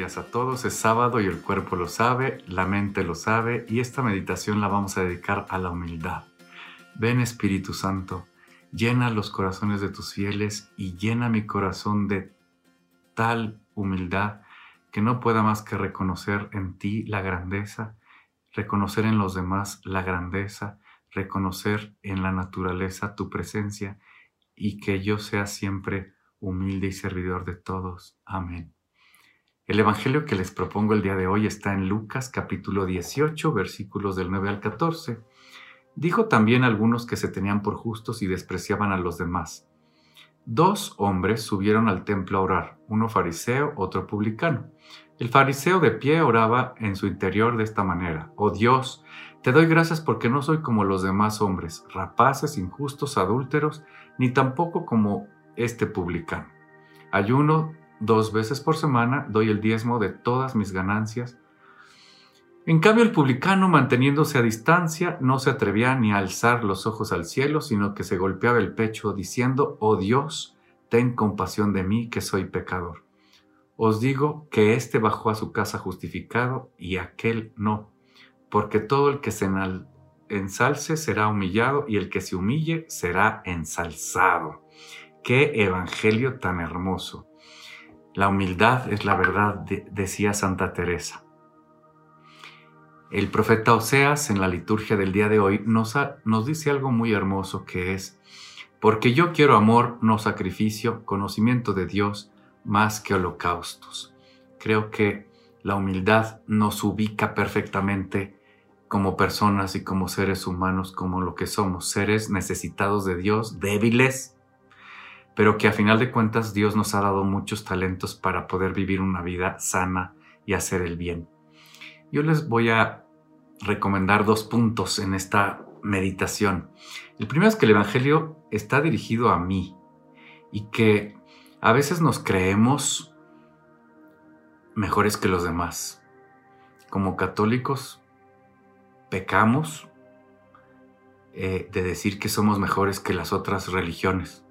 días a todos. Es sábado y el cuerpo lo sabe, la mente lo sabe y esta meditación la vamos a dedicar a la humildad. Ven Espíritu Santo, llena los corazones de tus fieles y llena mi corazón de tal humildad que no pueda más que reconocer en ti la grandeza, reconocer en los demás la grandeza, reconocer en la naturaleza tu presencia y que yo sea siempre humilde y servidor de todos. Amén. El Evangelio que les propongo el día de hoy está en Lucas capítulo 18, versículos del 9 al 14. Dijo también algunos que se tenían por justos y despreciaban a los demás. Dos hombres subieron al templo a orar, uno fariseo, otro publicano. El fariseo de pie oraba en su interior de esta manera, Oh Dios, te doy gracias porque no soy como los demás hombres, rapaces, injustos, adúlteros, ni tampoco como este publicano. Ayuno Dos veces por semana doy el diezmo de todas mis ganancias. En cambio, el publicano, manteniéndose a distancia, no se atrevía ni a alzar los ojos al cielo, sino que se golpeaba el pecho diciendo, Oh Dios, ten compasión de mí, que soy pecador. Os digo que éste bajó a su casa justificado y aquel no, porque todo el que se ensalce será humillado y el que se humille será ensalzado. Qué evangelio tan hermoso. La humildad es la verdad, decía Santa Teresa. El profeta Oseas en la liturgia del día de hoy nos, nos dice algo muy hermoso que es, porque yo quiero amor, no sacrificio, conocimiento de Dios más que holocaustos. Creo que la humildad nos ubica perfectamente como personas y como seres humanos, como lo que somos, seres necesitados de Dios, débiles, pero que a final de cuentas Dios nos ha dado muchos talentos para poder vivir una vida sana y hacer el bien. Yo les voy a recomendar dos puntos en esta meditación. El primero es que el Evangelio está dirigido a mí y que a veces nos creemos mejores que los demás. Como católicos pecamos eh, de decir que somos mejores que las otras religiones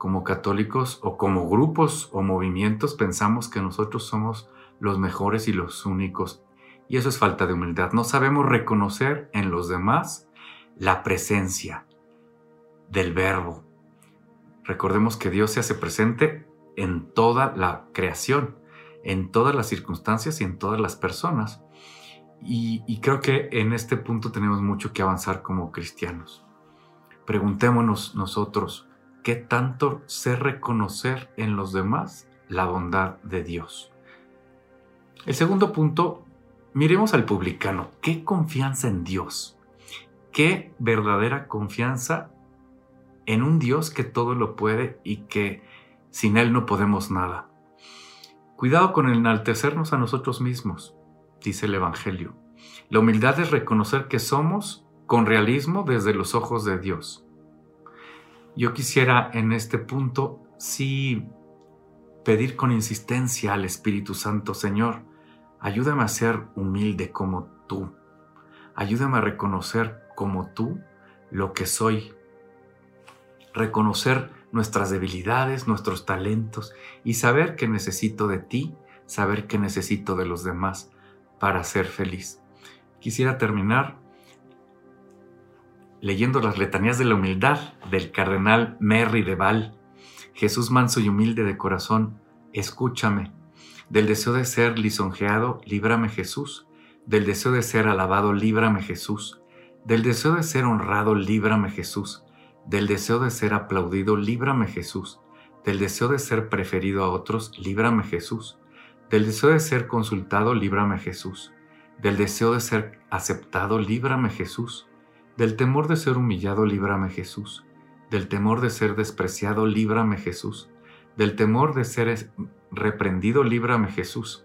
como católicos o como grupos o movimientos pensamos que nosotros somos los mejores y los únicos. Y eso es falta de humildad. No sabemos reconocer en los demás la presencia del verbo. Recordemos que Dios se hace presente en toda la creación, en todas las circunstancias y en todas las personas. Y, y creo que en este punto tenemos mucho que avanzar como cristianos. Preguntémonos nosotros, ¿Qué tanto sé reconocer en los demás la bondad de Dios? El segundo punto, miremos al publicano. ¿Qué confianza en Dios? ¿Qué verdadera confianza en un Dios que todo lo puede y que sin Él no podemos nada? Cuidado con enaltecernos a nosotros mismos, dice el Evangelio. La humildad es reconocer que somos con realismo desde los ojos de Dios. Yo quisiera en este punto sí pedir con insistencia al Espíritu Santo, Señor, ayúdame a ser humilde como tú. Ayúdame a reconocer como tú lo que soy. Reconocer nuestras debilidades, nuestros talentos y saber que necesito de ti, saber que necesito de los demás para ser feliz. Quisiera terminar leyendo las letanías de la humildad del cardenal Merry de Val. Jesús manso y humilde de corazón, escúchame. Del deseo de ser lisonjeado, líbrame Jesús. Del deseo de ser alabado, líbrame Jesús. Del deseo de ser honrado, líbrame Jesús. Del deseo de ser aplaudido, líbrame Jesús. Del deseo de ser preferido a otros, líbrame Jesús. Del deseo de ser consultado, líbrame Jesús. Del deseo de ser aceptado, líbrame Jesús del temor de ser humillado, líbrame Jesús. Del temor de ser despreciado, líbrame Jesús. Del temor de ser reprendido, líbrame Jesús.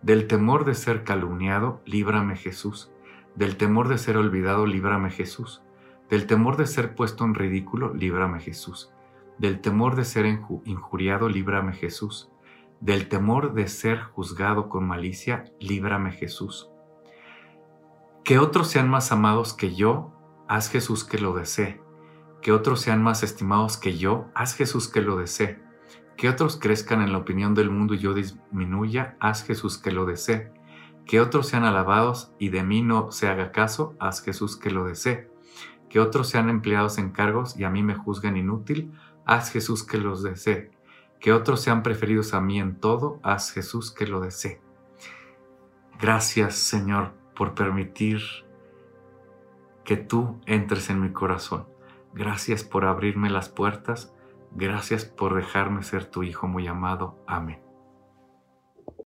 Del temor de ser calumniado, líbrame Jesús. Del temor de ser olvidado, líbrame Jesús. Del temor de ser puesto en ridículo, líbrame Jesús. Del temor de ser injuriado, líbrame Jesús. Del temor de ser juzgado con malicia, líbrame Jesús. Que otros sean más amados que yo, haz Jesús que lo desee. Que otros sean más estimados que yo, haz Jesús que lo desee. Que otros crezcan en la opinión del mundo y yo disminuya, haz Jesús que lo desee. Que otros sean alabados y de mí no se haga caso, haz Jesús que lo desee. Que otros sean empleados en cargos y a mí me juzguen inútil, haz Jesús que los desee. Que otros sean preferidos a mí en todo, haz Jesús que lo desee. Gracias Señor por permitir que tú entres en mi corazón. Gracias por abrirme las puertas. Gracias por dejarme ser tu Hijo muy amado. Amén.